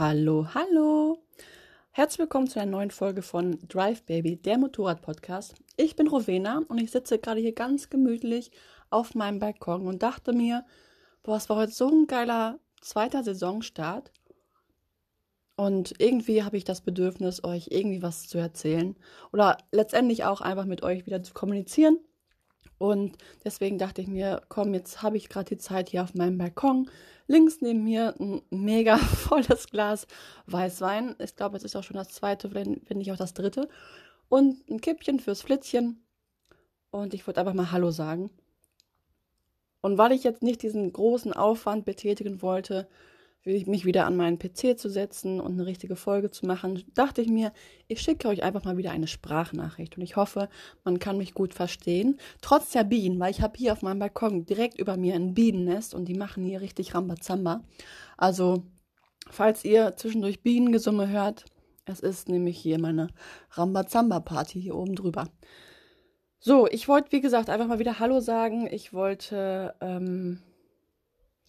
Hallo, hallo. Herzlich willkommen zu einer neuen Folge von Drive Baby, der Motorrad-Podcast. Ich bin Rowena und ich sitze gerade hier ganz gemütlich auf meinem Balkon und dachte mir, boah, es war heute so ein geiler zweiter Saisonstart. Und irgendwie habe ich das Bedürfnis, euch irgendwie was zu erzählen oder letztendlich auch einfach mit euch wieder zu kommunizieren. Und deswegen dachte ich mir, komm, jetzt habe ich gerade die Zeit hier auf meinem Balkon. Links neben mir ein mega volles Glas Weißwein. Ich glaube, es ist auch schon das zweite, wenn, nicht auch das dritte. Und ein Kippchen fürs Flitzchen. Und ich wollte einfach mal Hallo sagen. Und weil ich jetzt nicht diesen großen Aufwand betätigen wollte, mich wieder an meinen PC zu setzen und eine richtige Folge zu machen, dachte ich mir, ich schicke euch einfach mal wieder eine Sprachnachricht und ich hoffe, man kann mich gut verstehen. Trotz der Bienen, weil ich habe hier auf meinem Balkon direkt über mir ein Bienennest und die machen hier richtig Rambazamba. Also, falls ihr zwischendurch Bienengesumme hört, es ist nämlich hier meine Rambazamba-Party hier oben drüber. So, ich wollte, wie gesagt, einfach mal wieder Hallo sagen. Ich wollte, ähm,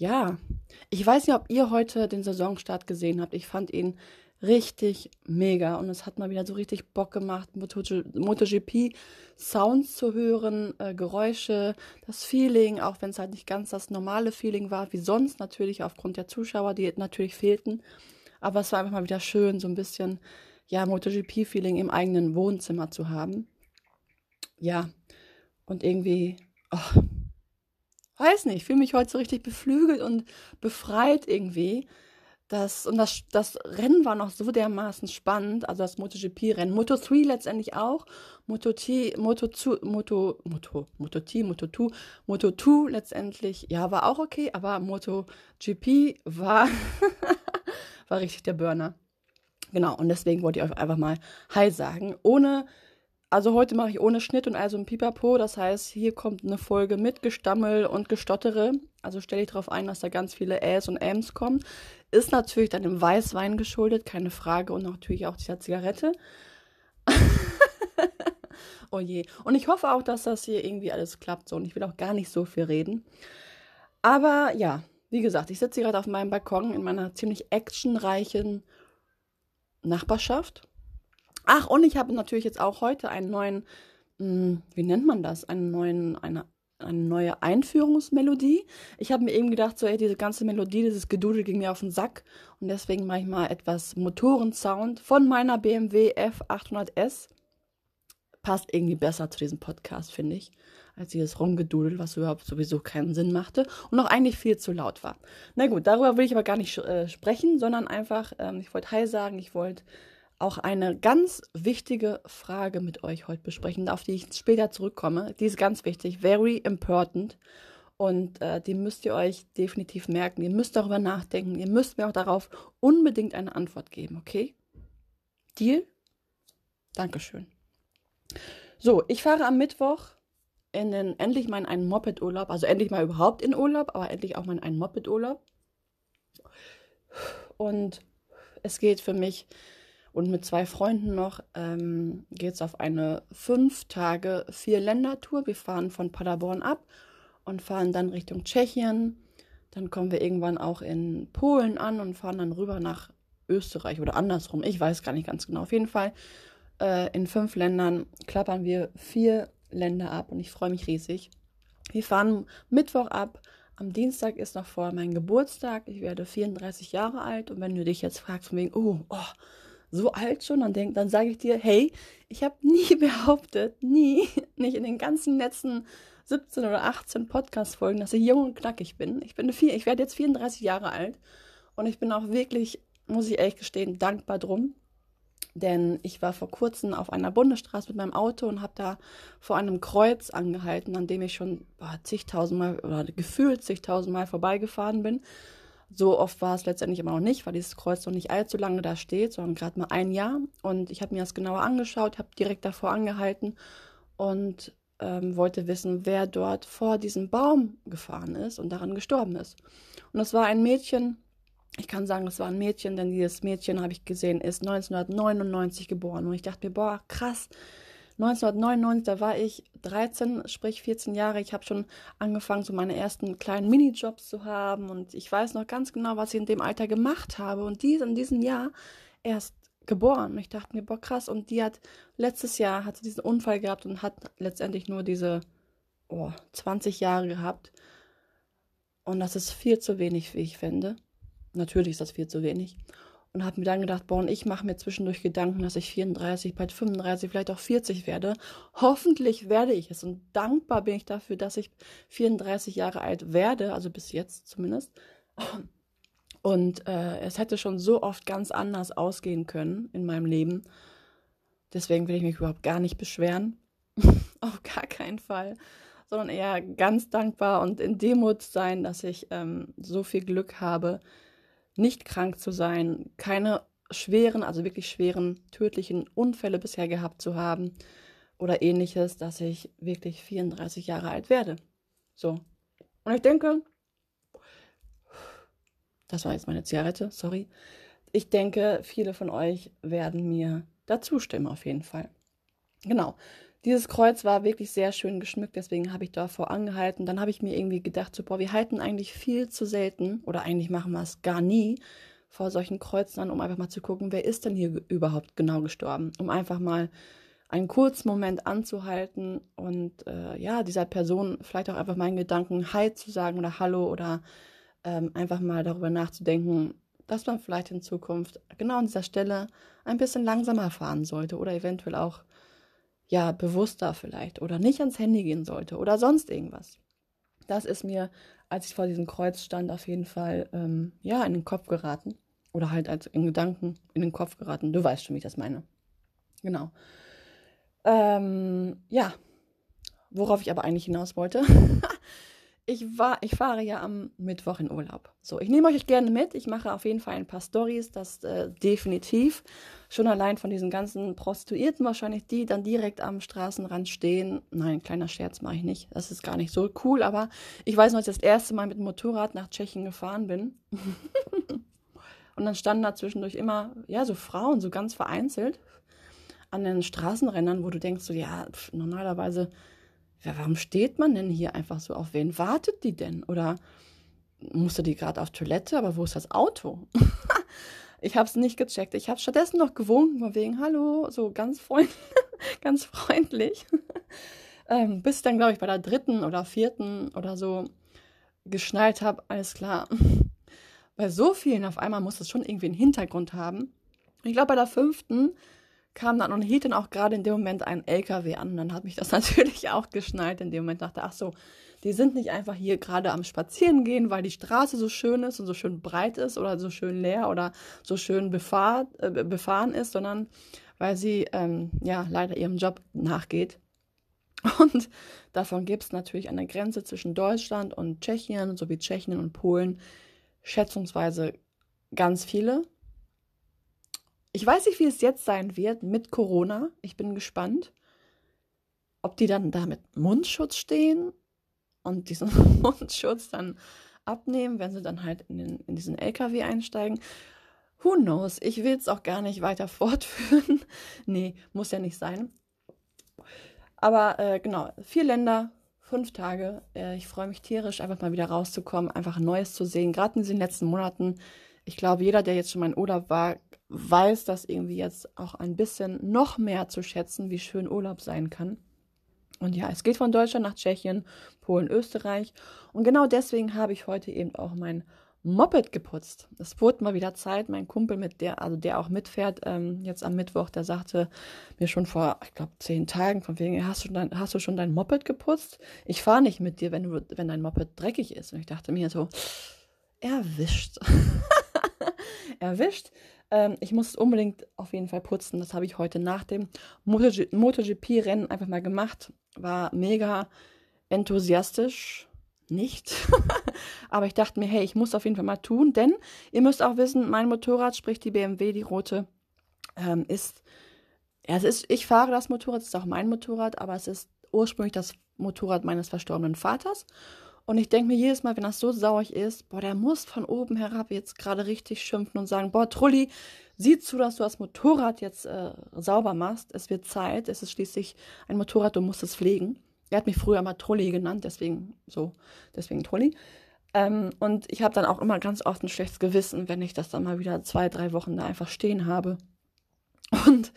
ja, ich weiß nicht, ob ihr heute den Saisonstart gesehen habt. Ich fand ihn richtig mega und es hat mal wieder so richtig Bock gemacht, MotoGP Sounds zu hören, äh, Geräusche, das Feeling, auch wenn es halt nicht ganz das normale Feeling war, wie sonst natürlich aufgrund der Zuschauer, die natürlich fehlten. Aber es war einfach mal wieder schön, so ein bisschen, ja, MotoGP-Feeling im eigenen Wohnzimmer zu haben. Ja, und irgendwie, oh, weiß nicht, ich fühle mich heute so richtig beflügelt und befreit irgendwie. Das, und das, das Rennen war noch so dermaßen spannend, also das MotoGP-Rennen. Moto 3 letztendlich auch. Moto T, Moto 2, Moto, Moto, Moto T, Moto 2, Moto 2 letztendlich, ja, war auch okay, aber MotoGP war, war richtig der Burner. Genau, und deswegen wollte ich euch einfach mal Hi sagen, ohne also heute mache ich ohne Schnitt und also ein Pipapo. Das heißt, hier kommt eine Folge mit Gestammel und Gestottere. Also stelle ich darauf ein, dass da ganz viele Äs und Äms kommen. Ist natürlich dann dem Weißwein geschuldet, keine Frage. Und natürlich auch dieser Zigarette. oh je. Und ich hoffe auch, dass das hier irgendwie alles klappt so. Und ich will auch gar nicht so viel reden. Aber ja, wie gesagt, ich sitze gerade auf meinem Balkon in meiner ziemlich actionreichen Nachbarschaft. Ach, und ich habe natürlich jetzt auch heute einen neuen, mh, hm, wie nennt man das? Einen neuen, eine, eine neue Einführungsmelodie. Ich habe mir eben gedacht, so, ey, diese ganze Melodie, dieses Gedudel ging mir auf den Sack. Und deswegen mache ich mal etwas Motorensound von meiner BMW F800S. Passt irgendwie besser zu diesem Podcast, finde ich, als dieses Rumgedudel, was überhaupt sowieso keinen Sinn machte und auch eigentlich viel zu laut war. Na gut, darüber will ich aber gar nicht äh, sprechen, sondern einfach, ähm, ich wollte Hi sagen, ich wollte auch eine ganz wichtige Frage mit euch heute besprechen, auf die ich später zurückkomme. Die ist ganz wichtig, very important. Und äh, die müsst ihr euch definitiv merken. Ihr müsst darüber nachdenken. Ihr müsst mir auch darauf unbedingt eine Antwort geben, okay? Deal? Dankeschön. So, ich fahre am Mittwoch in den, endlich mal in einen Moped-Urlaub. Also endlich mal überhaupt in Urlaub, aber endlich auch mal in einen Moped-Urlaub. Und es geht für mich und mit zwei Freunden noch ähm, geht es auf eine fünf Tage, vier Länder-Tour. Wir fahren von Paderborn ab und fahren dann Richtung Tschechien. Dann kommen wir irgendwann auch in Polen an und fahren dann rüber nach Österreich oder andersrum. Ich weiß gar nicht ganz genau. Auf jeden Fall äh, in fünf Ländern klappern wir vier Länder ab und ich freue mich riesig. Wir fahren Mittwoch ab. Am Dienstag ist noch vor mein Geburtstag. Ich werde 34 Jahre alt und wenn du dich jetzt fragst von wegen, oh, oh so alt schon, dann, denk, dann sage ich dir, hey, ich habe nie behauptet, nie, nicht in den ganzen letzten 17 oder 18 Podcast-Folgen, dass ich jung und knackig bin. Ich bin vier, ich werde jetzt 34 Jahre alt und ich bin auch wirklich, muss ich ehrlich gestehen, dankbar drum. Denn ich war vor kurzem auf einer Bundesstraße mit meinem Auto und habe da vor einem Kreuz angehalten, an dem ich schon zigtausendmal oder gefühlt zigtausendmal vorbeigefahren bin. So oft war es letztendlich immer noch nicht, weil dieses Kreuz noch nicht allzu lange da steht, sondern gerade mal ein Jahr. Und ich habe mir das genauer angeschaut, habe direkt davor angehalten und ähm, wollte wissen, wer dort vor diesem Baum gefahren ist und daran gestorben ist. Und das war ein Mädchen, ich kann sagen, es war ein Mädchen, denn dieses Mädchen, habe ich gesehen, ist 1999 geboren. Und ich dachte mir, boah, krass, 1999, da war ich 13, sprich 14 Jahre. Ich habe schon angefangen, so meine ersten kleinen Minijobs zu haben. Und ich weiß noch ganz genau, was ich in dem Alter gemacht habe. Und die ist in diesem Jahr erst geboren. Und ich dachte mir, boah, krass. Und die hat letztes Jahr hat sie diesen Unfall gehabt und hat letztendlich nur diese oh, 20 Jahre gehabt. Und das ist viel zu wenig, wie ich finde. Natürlich ist das viel zu wenig und habe mir dann gedacht, boah, und ich mache mir zwischendurch Gedanken, dass ich 34, bald 35, vielleicht auch 40 werde. Hoffentlich werde ich es und dankbar bin ich dafür, dass ich 34 Jahre alt werde, also bis jetzt zumindest. Und äh, es hätte schon so oft ganz anders ausgehen können in meinem Leben. Deswegen will ich mich überhaupt gar nicht beschweren. Auf gar keinen Fall. Sondern eher ganz dankbar und in Demut sein, dass ich ähm, so viel Glück habe, nicht krank zu sein, keine schweren, also wirklich schweren, tödlichen Unfälle bisher gehabt zu haben oder ähnliches, dass ich wirklich 34 Jahre alt werde. So. Und ich denke, das war jetzt meine Zigarette, sorry. Ich denke, viele von euch werden mir dazu stimmen, auf jeden Fall. Genau. Dieses Kreuz war wirklich sehr schön geschmückt, deswegen habe ich davor angehalten. Dann habe ich mir irgendwie gedacht, so, boah, wir halten eigentlich viel zu selten oder eigentlich machen wir es gar nie vor solchen Kreuzen an, um einfach mal zu gucken, wer ist denn hier überhaupt genau gestorben, um einfach mal einen kurzen Moment anzuhalten und äh, ja, dieser Person vielleicht auch einfach meinen Gedanken Hi zu sagen oder Hallo oder ähm, einfach mal darüber nachzudenken, dass man vielleicht in Zukunft genau an dieser Stelle ein bisschen langsamer fahren sollte oder eventuell auch ja, bewusster vielleicht oder nicht ans Handy gehen sollte oder sonst irgendwas. Das ist mir, als ich vor diesem Kreuz stand, auf jeden Fall, ähm, ja, in den Kopf geraten. Oder halt als in Gedanken in den Kopf geraten. Du weißt schon, wie ich das meine. Genau. Ähm, ja, worauf ich aber eigentlich hinaus wollte. ich, war, ich fahre ja am Mittwoch in Urlaub. So, ich nehme euch gerne mit. Ich mache auf jeden Fall ein paar Stories, das äh, definitiv. Schon allein von diesen ganzen Prostituierten wahrscheinlich, die dann direkt am Straßenrand stehen. Nein, kleiner Scherz mache ich nicht. Das ist gar nicht so cool, aber ich weiß noch, als ich das erste Mal mit dem Motorrad nach Tschechien gefahren bin. Und dann standen da zwischendurch immer, ja, so Frauen, so ganz vereinzelt an den Straßenrändern, wo du denkst, so, ja, pf, normalerweise warum steht man denn hier einfach so? Auf wen wartet die denn? Oder musste die gerade auf Toilette, aber wo ist das Auto? ich habe es nicht gecheckt. Ich habe stattdessen noch gewunken, von wegen Hallo, so ganz, freund ganz freundlich. ähm, bis dann, glaube ich, bei der dritten oder vierten oder so geschnallt habe, alles klar. bei so vielen auf einmal muss es schon irgendwie einen Hintergrund haben. Ich glaube, bei der fünften kam dann und hielt dann auch gerade in dem Moment ein LKW an. Dann hat mich das natürlich auch geschnallt. In dem Moment dachte, ach so, die sind nicht einfach hier gerade am Spazieren gehen, weil die Straße so schön ist und so schön breit ist oder so schön leer oder so schön befahr, äh, befahren ist, sondern weil sie ähm, ja leider ihrem Job nachgeht. Und davon gibt es natürlich an der Grenze zwischen Deutschland und Tschechien sowie Tschechien und Polen schätzungsweise ganz viele. Ich weiß nicht, wie es jetzt sein wird mit Corona. Ich bin gespannt, ob die dann da mit Mundschutz stehen und diesen Mundschutz dann abnehmen, wenn sie dann halt in, den, in diesen LKW einsteigen. Who knows? Ich will es auch gar nicht weiter fortführen. nee, muss ja nicht sein. Aber äh, genau, vier Länder, fünf Tage. Äh, ich freue mich tierisch, einfach mal wieder rauszukommen, einfach Neues zu sehen. Gerade in diesen letzten Monaten ich glaube, jeder, der jetzt schon mal in Urlaub war, weiß das irgendwie jetzt auch ein bisschen noch mehr zu schätzen, wie schön Urlaub sein kann. Und ja, es geht von Deutschland nach Tschechien, Polen, Österreich. Und genau deswegen habe ich heute eben auch mein Moped geputzt. Es wurde mal wieder Zeit. Mein Kumpel, mit der, also der auch mitfährt, ähm, jetzt am Mittwoch, der sagte mir schon vor, ich glaube, zehn Tagen, von wegen, hast du, dein, hast du schon dein Moped geputzt? Ich fahre nicht mit dir, wenn, du, wenn dein Moped dreckig ist. Und ich dachte mir so, erwischt. erwischt. Ähm, ich muss unbedingt auf jeden Fall putzen. Das habe ich heute nach dem MotoGP-Rennen einfach mal gemacht. War mega enthusiastisch. Nicht. Aber ich dachte mir, hey, ich muss auf jeden Fall mal tun, denn ihr müsst auch wissen, mein Motorrad, sprich die BMW, die rote, ähm, ist, ja, es ist, ich fahre das Motorrad, es ist auch mein Motorrad, aber es ist ursprünglich das Motorrad meines verstorbenen Vaters. Und ich denke mir jedes Mal, wenn das so sauer ist, boah, der muss von oben herab jetzt gerade richtig schimpfen und sagen, boah, Trulli, sieh zu, dass du das Motorrad jetzt äh, sauber machst. Es wird Zeit. Es ist schließlich ein Motorrad, du musst es pflegen. Er hat mich früher mal Trulli genannt, deswegen so, deswegen Trulli. Ähm, und ich habe dann auch immer ganz oft ein schlechtes Gewissen, wenn ich das dann mal wieder zwei, drei Wochen da einfach stehen habe. Und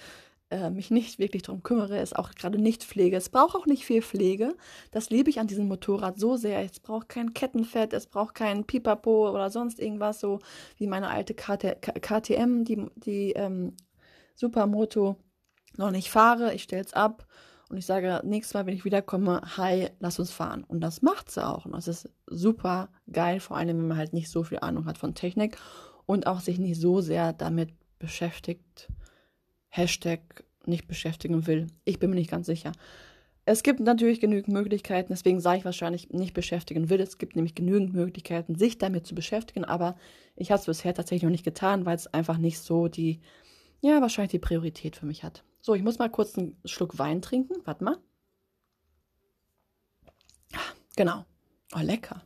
äh, mich nicht wirklich darum kümmere, es auch gerade nicht pflege. Es braucht auch nicht viel Pflege. Das liebe ich an diesem Motorrad so sehr. Es braucht kein Kettenfett, es braucht kein Pipapo oder sonst irgendwas, so wie meine alte KT KTM, die, die ähm, Supermoto noch nicht fahre. Ich stelle es ab und ich sage, nächstes Mal, wenn ich wiederkomme, hi, lass uns fahren. Und das macht sie auch. Und das ist super geil, vor allem, wenn man halt nicht so viel Ahnung hat von Technik und auch sich nicht so sehr damit beschäftigt Hashtag nicht beschäftigen will. Ich bin mir nicht ganz sicher. Es gibt natürlich genügend Möglichkeiten, deswegen sage ich wahrscheinlich nicht beschäftigen will. Es gibt nämlich genügend Möglichkeiten, sich damit zu beschäftigen, aber ich habe es bisher tatsächlich noch nicht getan, weil es einfach nicht so die, ja, wahrscheinlich die Priorität für mich hat. So, ich muss mal kurz einen Schluck Wein trinken. Warte mal. Genau. Oh, lecker.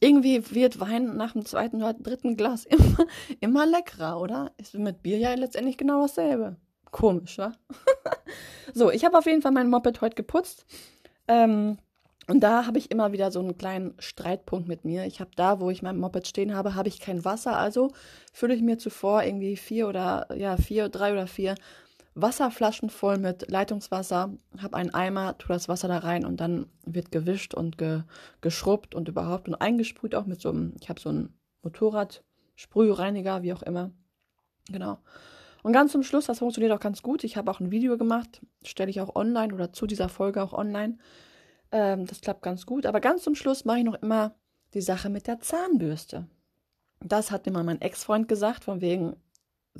Irgendwie wird Wein nach dem zweiten oder dritten Glas immer, immer leckerer, oder? Ist mit Bier ja letztendlich genau dasselbe. Komisch, wa? so, ich habe auf jeden Fall mein Moped heute geputzt. Ähm, und da habe ich immer wieder so einen kleinen Streitpunkt mit mir. Ich habe da, wo ich mein Moped stehen habe, habe ich kein Wasser. Also fülle ich mir zuvor irgendwie vier oder, ja, vier, drei oder vier Wasserflaschen voll mit Leitungswasser, habe einen Eimer, tue das Wasser da rein und dann wird gewischt und ge, geschrubbt und überhaupt und eingesprüht auch mit so einem, ich habe so einen Motorrad, Sprühreiniger, wie auch immer. Genau. Und ganz zum Schluss, das funktioniert auch ganz gut. Ich habe auch ein Video gemacht, stelle ich auch online oder zu dieser Folge auch online. Ähm, das klappt ganz gut. Aber ganz zum Schluss mache ich noch immer die Sache mit der Zahnbürste. Das hat mir mal mein Ex-Freund gesagt, von wegen,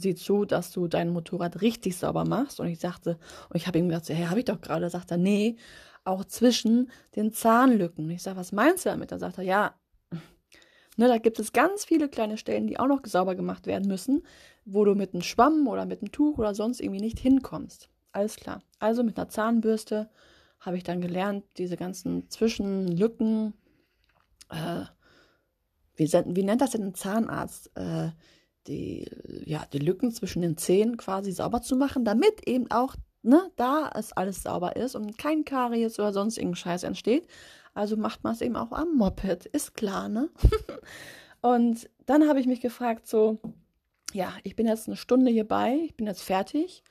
sieh zu, dass du dein Motorrad richtig sauber machst. Und ich sagte, und ich habe ihm gesagt, hey, habe ich doch gerade. Sagt er, nee, auch zwischen den Zahnlücken. Und ich sage, was meinst du damit? Dann sagt er, ja, ne, da gibt es ganz viele kleine Stellen, die auch noch sauber gemacht werden müssen, wo du mit einem Schwamm oder mit einem Tuch oder sonst irgendwie nicht hinkommst. Alles klar. Also mit einer Zahnbürste habe ich dann gelernt, diese ganzen Zwischenlücken, äh, wie, wie nennt das denn ein Zahnarzt? Äh, die, ja, die Lücken zwischen den Zähnen quasi sauber zu machen, damit eben auch ne, da es alles sauber ist und kein Karies oder sonst irgendein Scheiß entsteht. Also macht man es eben auch am Moped, ist klar, ne? und dann habe ich mich gefragt, so, ja, ich bin jetzt eine Stunde hierbei, ich bin jetzt fertig.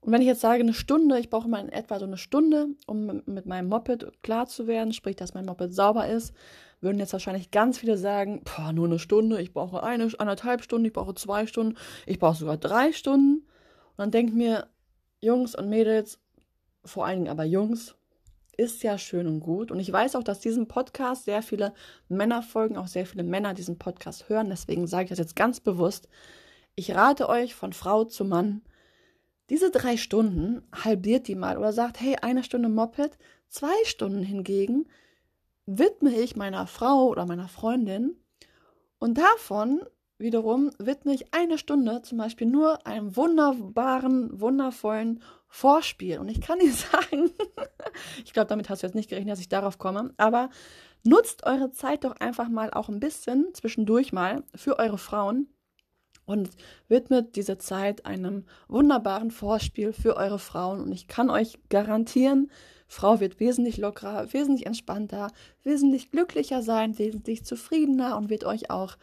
Und wenn ich jetzt sage eine Stunde, ich brauche mal in etwa so eine Stunde, um mit meinem Moped klar zu werden, sprich, dass mein Moped sauber ist, würden jetzt wahrscheinlich ganz viele sagen, boah, nur eine Stunde, ich brauche eine, anderthalb Stunden, ich brauche zwei Stunden, ich brauche sogar drei Stunden. Und dann denke ich mir, Jungs und Mädels, vor allen Dingen aber Jungs, ist ja schön und gut. Und ich weiß auch, dass diesen Podcast sehr viele Männer folgen, auch sehr viele Männer diesen Podcast hören. Deswegen sage ich das jetzt ganz bewusst. Ich rate euch von Frau zu Mann, diese drei Stunden halbiert die mal oder sagt, hey, eine Stunde Moped, zwei Stunden hingegen widme ich meiner Frau oder meiner Freundin und davon wiederum widme ich eine Stunde zum Beispiel nur einem wunderbaren, wundervollen Vorspiel. Und ich kann dir sagen, ich glaube, damit hast du jetzt nicht gerechnet, dass ich darauf komme, aber nutzt eure Zeit doch einfach mal auch ein bisschen zwischendurch mal für eure Frauen und widmet diese Zeit einem wunderbaren Vorspiel für eure Frauen. Und ich kann euch garantieren, Frau wird wesentlich lockerer, wesentlich entspannter, wesentlich glücklicher sein, wesentlich zufriedener und wird euch auch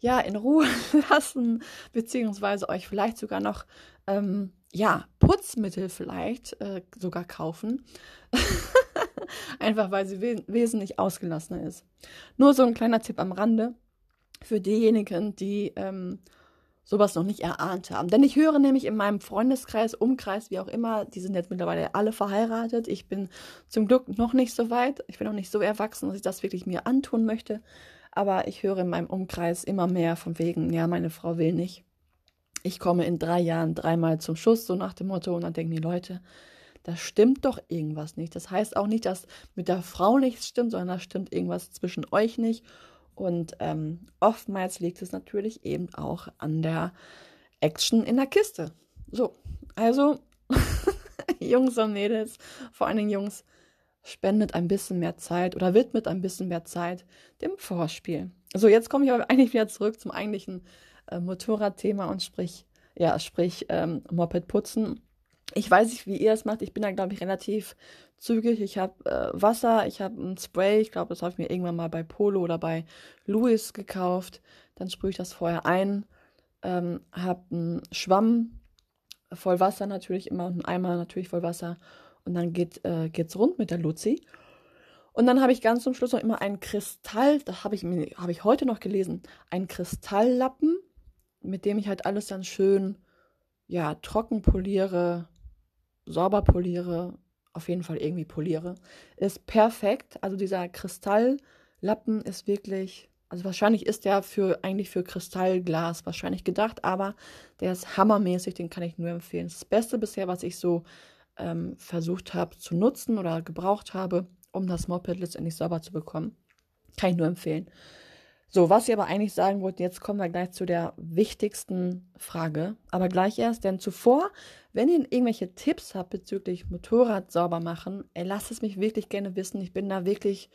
ja in Ruhe lassen, beziehungsweise euch vielleicht sogar noch ähm, ja Putzmittel vielleicht äh, sogar kaufen. Einfach weil sie we wesentlich ausgelassener ist. Nur so ein kleiner Tipp am Rande für diejenigen, die ähm, sowas noch nicht erahnt haben. Denn ich höre nämlich in meinem Freundeskreis, Umkreis, wie auch immer, die sind jetzt mittlerweile alle verheiratet. Ich bin zum Glück noch nicht so weit. Ich bin noch nicht so erwachsen, dass ich das wirklich mir antun möchte. Aber ich höre in meinem Umkreis immer mehr von wegen, ja, meine Frau will nicht. Ich komme in drei Jahren dreimal zum Schuss, so nach dem Motto. Und dann denken die Leute, da stimmt doch irgendwas nicht. Das heißt auch nicht, dass mit der Frau nichts stimmt, sondern da stimmt irgendwas zwischen euch nicht. Und ähm, oftmals liegt es natürlich eben auch an der Action in der Kiste. So, also Jungs und Mädels, vor allen Dingen Jungs, spendet ein bisschen mehr Zeit oder widmet ein bisschen mehr Zeit dem Vorspiel. So, jetzt komme ich aber eigentlich wieder zurück zum eigentlichen äh, Motorradthema und sprich, ja, sprich ähm, Moped putzen. Ich weiß nicht, wie ihr es macht. Ich bin da, glaube ich, relativ zügig. Ich habe äh, Wasser, ich habe ein Spray. Ich glaube, das habe ich mir irgendwann mal bei Polo oder bei Louis gekauft. Dann sprühe ich das vorher ein. Ähm, habe einen Schwamm voll Wasser natürlich immer und einen Eimer natürlich voll Wasser. Und dann geht äh, geht's rund mit der Luzi. Und dann habe ich ganz zum Schluss noch immer einen Kristall, das habe ich, hab ich heute noch gelesen, einen Kristalllappen, mit dem ich halt alles dann schön, ja, trocken poliere, sauber poliere, auf jeden Fall irgendwie poliere. Ist perfekt. Also dieser Kristalllappen ist wirklich, also wahrscheinlich ist der für, eigentlich für Kristallglas wahrscheinlich gedacht, aber der ist hammermäßig, den kann ich nur empfehlen. Das, Beste bisher, was ich so ähm, versucht habe zu nutzen oder gebraucht habe, um das Moped letztendlich sauber zu bekommen. Kann ich nur empfehlen. So, was ich aber eigentlich sagen wollte, jetzt kommen wir gleich zu der wichtigsten Frage. Aber gleich erst, denn zuvor, wenn ihr irgendwelche Tipps habt bezüglich Motorrad sauber machen, ey, lasst es mich wirklich gerne wissen. Ich bin da wirklich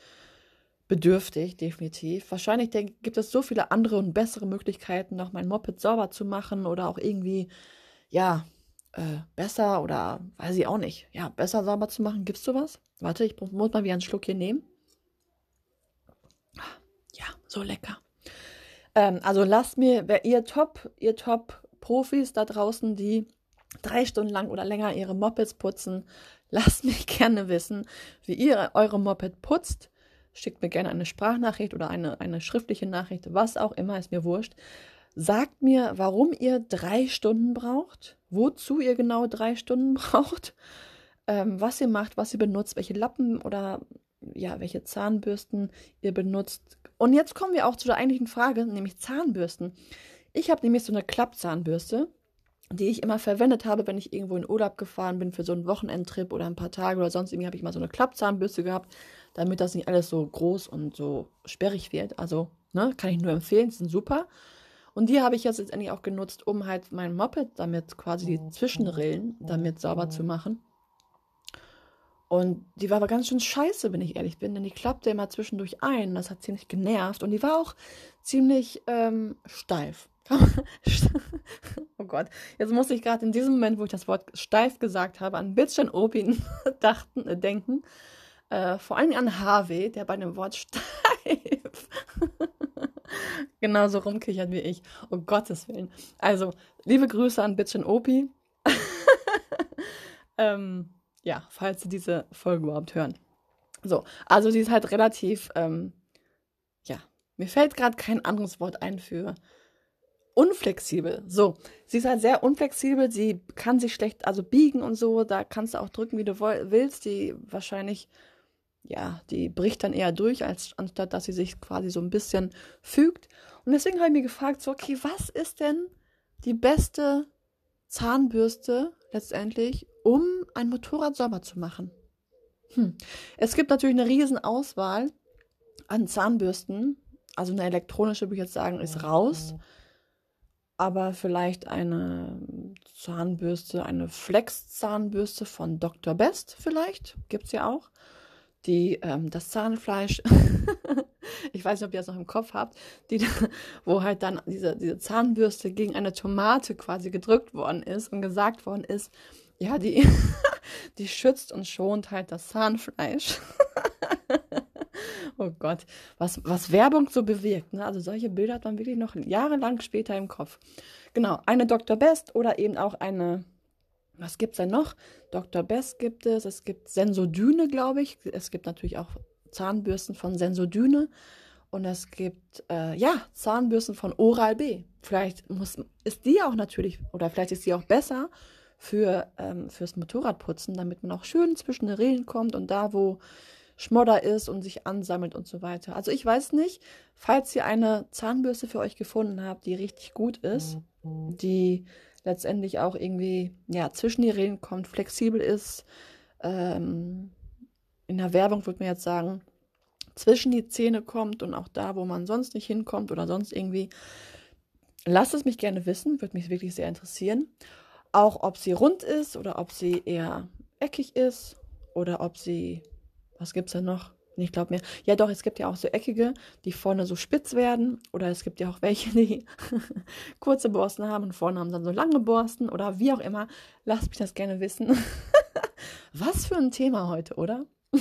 bedürftig, definitiv. Wahrscheinlich denk, gibt es so viele andere und bessere Möglichkeiten, noch mein Moped sauber zu machen oder auch irgendwie, ja, äh, besser oder weiß ich auch nicht, ja, besser sauber zu machen. Gibt's sowas? Warte, ich muss mal wieder einen Schluck hier nehmen. Ja, so lecker. Ähm, also lasst mir, wer ihr Top, ihr Top-Profis da draußen, die drei Stunden lang oder länger ihre Mopeds putzen, lasst mich gerne wissen, wie ihr eure Moped putzt. Schickt mir gerne eine Sprachnachricht oder eine, eine schriftliche Nachricht, was auch immer, ist mir wurscht. Sagt mir, warum ihr drei Stunden braucht, wozu ihr genau drei Stunden braucht, ähm, was ihr macht, was ihr benutzt, welche Lappen oder ja, welche Zahnbürsten ihr benutzt. Und jetzt kommen wir auch zu der eigentlichen Frage, nämlich Zahnbürsten. Ich habe nämlich so eine Klappzahnbürste, die ich immer verwendet habe, wenn ich irgendwo in Urlaub gefahren bin für so einen Wochenendtrip oder ein paar Tage oder sonst irgendwie habe ich mal so eine Klappzahnbürste gehabt, damit das nicht alles so groß und so sperrig wird. Also, ne, kann ich nur empfehlen, sind super. Und die habe ich jetzt letztendlich auch genutzt, um halt mein Moped damit quasi die Zwischenrillen damit sauber zu machen. Und die war aber ganz schön scheiße, wenn ich ehrlich bin, denn die klappte immer zwischendurch ein. Das hat ziemlich genervt. Und die war auch ziemlich ähm, steif. oh Gott, jetzt muss ich gerade in diesem Moment, wo ich das Wort steif gesagt habe, an Bitchen Opin dachten, äh, denken. Äh, vor allem an Harvey, der bei dem Wort steif genauso rumkichert wie ich. Um Gottes Willen. Also, liebe Grüße an Bitchen Opi. ähm, ja, falls Sie diese Folge überhaupt hören. So, also sie ist halt relativ, ähm, ja, mir fällt gerade kein anderes Wort ein für unflexibel. So, sie ist halt sehr unflexibel, sie kann sich schlecht, also biegen und so, da kannst du auch drücken, wie du willst, die wahrscheinlich, ja, die bricht dann eher durch, als anstatt dass sie sich quasi so ein bisschen fügt. Und deswegen habe ich mir gefragt, so, okay, was ist denn die beste Zahnbürste letztendlich, um ein Motorrad sauber zu machen. Hm. Es gibt natürlich eine riesen Auswahl an Zahnbürsten. Also eine elektronische, würde ich jetzt sagen, ist raus. Aber vielleicht eine Zahnbürste, eine Flex-Zahnbürste von Dr. Best vielleicht, gibt es ja auch. Die ähm, das Zahnfleisch ich weiß nicht, ob ihr das noch im Kopf habt, die, wo halt dann diese, diese Zahnbürste gegen eine Tomate quasi gedrückt worden ist und gesagt worden ist, ja, die, die schützt und schont halt das Zahnfleisch. oh Gott, was, was Werbung so bewirkt. Ne? Also solche Bilder hat man wirklich noch jahrelang später im Kopf. Genau, eine Dr. Best oder eben auch eine, was gibt es denn noch? Dr. Best gibt es, es gibt Sensodyne, glaube ich. Es gibt natürlich auch Zahnbürsten von Sensodyne und es gibt äh, ja Zahnbürsten von Oral B. Vielleicht muss, ist die auch natürlich oder vielleicht ist die auch besser für ähm, fürs Motorradputzen, damit man auch schön zwischen den Rillen kommt und da wo Schmodder ist und sich ansammelt und so weiter. Also ich weiß nicht, falls ihr eine Zahnbürste für euch gefunden habt, die richtig gut ist, die letztendlich auch irgendwie ja zwischen die Rillen kommt, flexibel ist, ähm, in der Werbung würde man jetzt sagen, zwischen die Zähne kommt und auch da, wo man sonst nicht hinkommt oder sonst irgendwie. Lasst es mich gerne wissen, würde mich wirklich sehr interessieren. Auch ob sie rund ist oder ob sie eher eckig ist oder ob sie, was gibt es denn noch? Ich glaube mir, ja doch, es gibt ja auch so eckige, die vorne so spitz werden. Oder es gibt ja auch welche, die kurze Borsten haben und vorne haben dann so lange Borsten oder wie auch immer. Lasst mich das gerne wissen. Was für ein Thema heute, oder?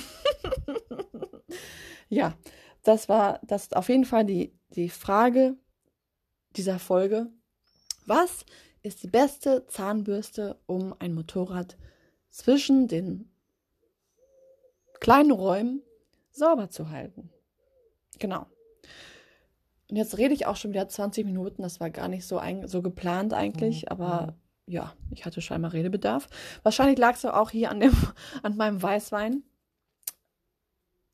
ja, das war das auf jeden Fall die, die Frage dieser Folge. Was ist die beste Zahnbürste, um ein Motorrad zwischen den kleinen Räumen sauber zu halten? Genau. Und jetzt rede ich auch schon wieder 20 Minuten. Das war gar nicht so, ein, so geplant eigentlich, mhm. aber ja, ich hatte scheinbar Redebedarf. Wahrscheinlich lag es auch hier an, dem, an meinem Weißwein.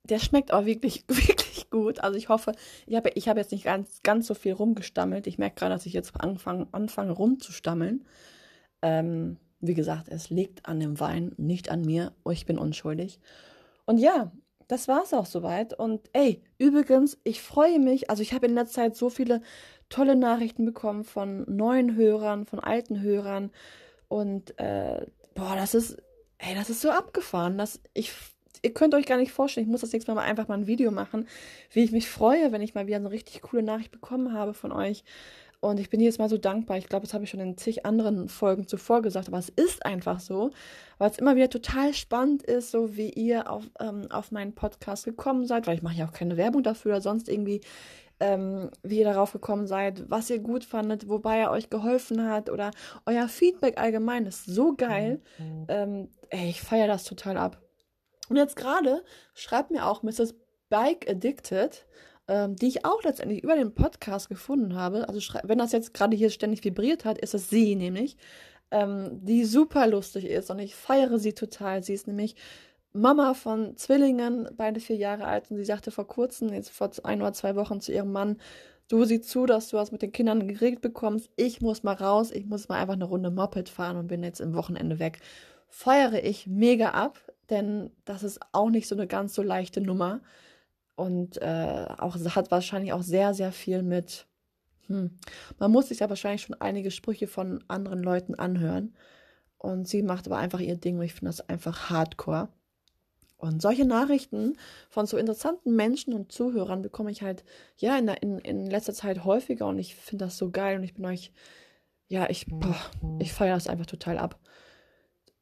Der schmeckt auch wirklich, wirklich gut. Also ich hoffe, ich habe ich hab jetzt nicht ganz, ganz so viel rumgestammelt. Ich merke gerade, dass ich jetzt anfange, anfange rumzustammeln. Ähm, wie gesagt, es liegt an dem Wein, nicht an mir. Oh, ich bin unschuldig. Und ja, das war es auch soweit. Und ey, übrigens, ich freue mich. Also ich habe in letzter Zeit so viele tolle Nachrichten bekommen von neuen Hörern, von alten Hörern. Und äh, boah, das ist, ey, das ist so abgefahren. dass ich, ihr könnt euch gar nicht vorstellen, ich muss das nächste Mal einfach mal ein Video machen, wie ich mich freue, wenn ich mal wieder eine richtig coole Nachricht bekommen habe von euch. Und ich bin jedes Mal so dankbar. Ich glaube, das habe ich schon in zig anderen Folgen zuvor gesagt, aber es ist einfach so, weil es immer wieder total spannend ist, so wie ihr auf, ähm, auf meinen Podcast gekommen seid, weil ich mache ja auch keine Werbung dafür oder sonst irgendwie ähm, wie ihr darauf gekommen seid, was ihr gut fandet, wobei er euch geholfen hat oder euer Feedback allgemein ist so geil. Mhm. Ähm, ey, ich feiere das total ab. Und jetzt gerade schreibt mir auch Mrs. Bike Addicted, ähm, die ich auch letztendlich über den Podcast gefunden habe. Also wenn das jetzt gerade hier ständig vibriert hat, ist es sie nämlich, ähm, die super lustig ist und ich feiere sie total. Sie ist nämlich Mama von Zwillingen, beide vier Jahre alt, und sie sagte vor kurzem, jetzt vor ein oder zwei Wochen zu ihrem Mann, du sieh zu, dass du was mit den Kindern geregelt bekommst, ich muss mal raus, ich muss mal einfach eine Runde Moped fahren und bin jetzt im Wochenende weg. Feiere ich mega ab, denn das ist auch nicht so eine ganz so leichte Nummer und äh, auch hat wahrscheinlich auch sehr, sehr viel mit, hm, man muss sich ja wahrscheinlich schon einige Sprüche von anderen Leuten anhören und sie macht aber einfach ihr Ding und ich finde das einfach hardcore. Und solche Nachrichten von so interessanten Menschen und Zuhörern bekomme ich halt, ja, in, in, in letzter Zeit häufiger und ich finde das so geil und ich bin euch, ja, ich, boah, ich feiere das einfach total ab.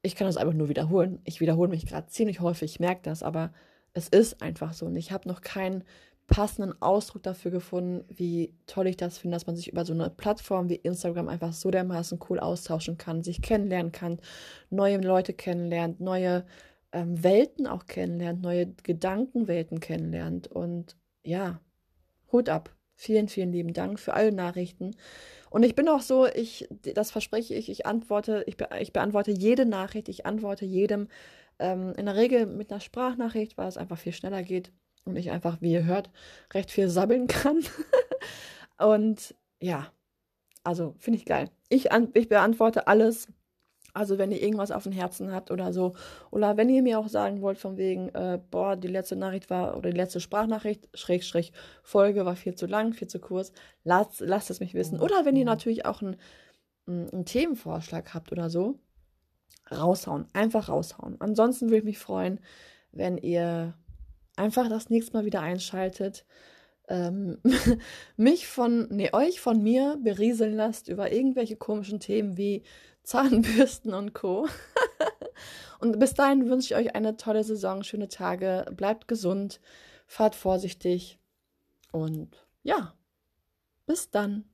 Ich kann das einfach nur wiederholen. Ich wiederhole mich gerade ziemlich häufig, ich merke das, aber es ist einfach so und ich habe noch keinen passenden Ausdruck dafür gefunden, wie toll ich das finde, dass man sich über so eine Plattform wie Instagram einfach so dermaßen cool austauschen kann, sich kennenlernen kann, neue Leute kennenlernt, neue ähm, Welten auch kennenlernt, neue Gedankenwelten kennenlernt. Und ja, Hut ab. Vielen, vielen lieben Dank für alle Nachrichten. Und ich bin auch so, ich, das verspreche ich, ich antworte, ich, be, ich beantworte jede Nachricht, ich antworte jedem ähm, in der Regel mit einer Sprachnachricht, weil es einfach viel schneller geht und ich einfach, wie ihr hört, recht viel sabbeln kann. und ja, also finde ich geil. Ich, ich beantworte alles also wenn ihr irgendwas auf dem Herzen habt oder so. Oder wenn ihr mir auch sagen wollt, von wegen, äh, boah, die letzte Nachricht war, oder die letzte Sprachnachricht, Schrägstrich, Folge war viel zu lang, viel zu kurz, lasst, lasst es mich wissen. Oder wenn ihr natürlich auch einen, einen Themenvorschlag habt oder so, raushauen. Einfach raushauen. Ansonsten würde ich mich freuen, wenn ihr einfach das nächste Mal wieder einschaltet. Ähm, mich von, nee, euch von mir berieseln lasst über irgendwelche komischen Themen wie Zahnbürsten und Co. und bis dahin wünsche ich euch eine tolle Saison, schöne Tage, bleibt gesund, fahrt vorsichtig und ja, bis dann.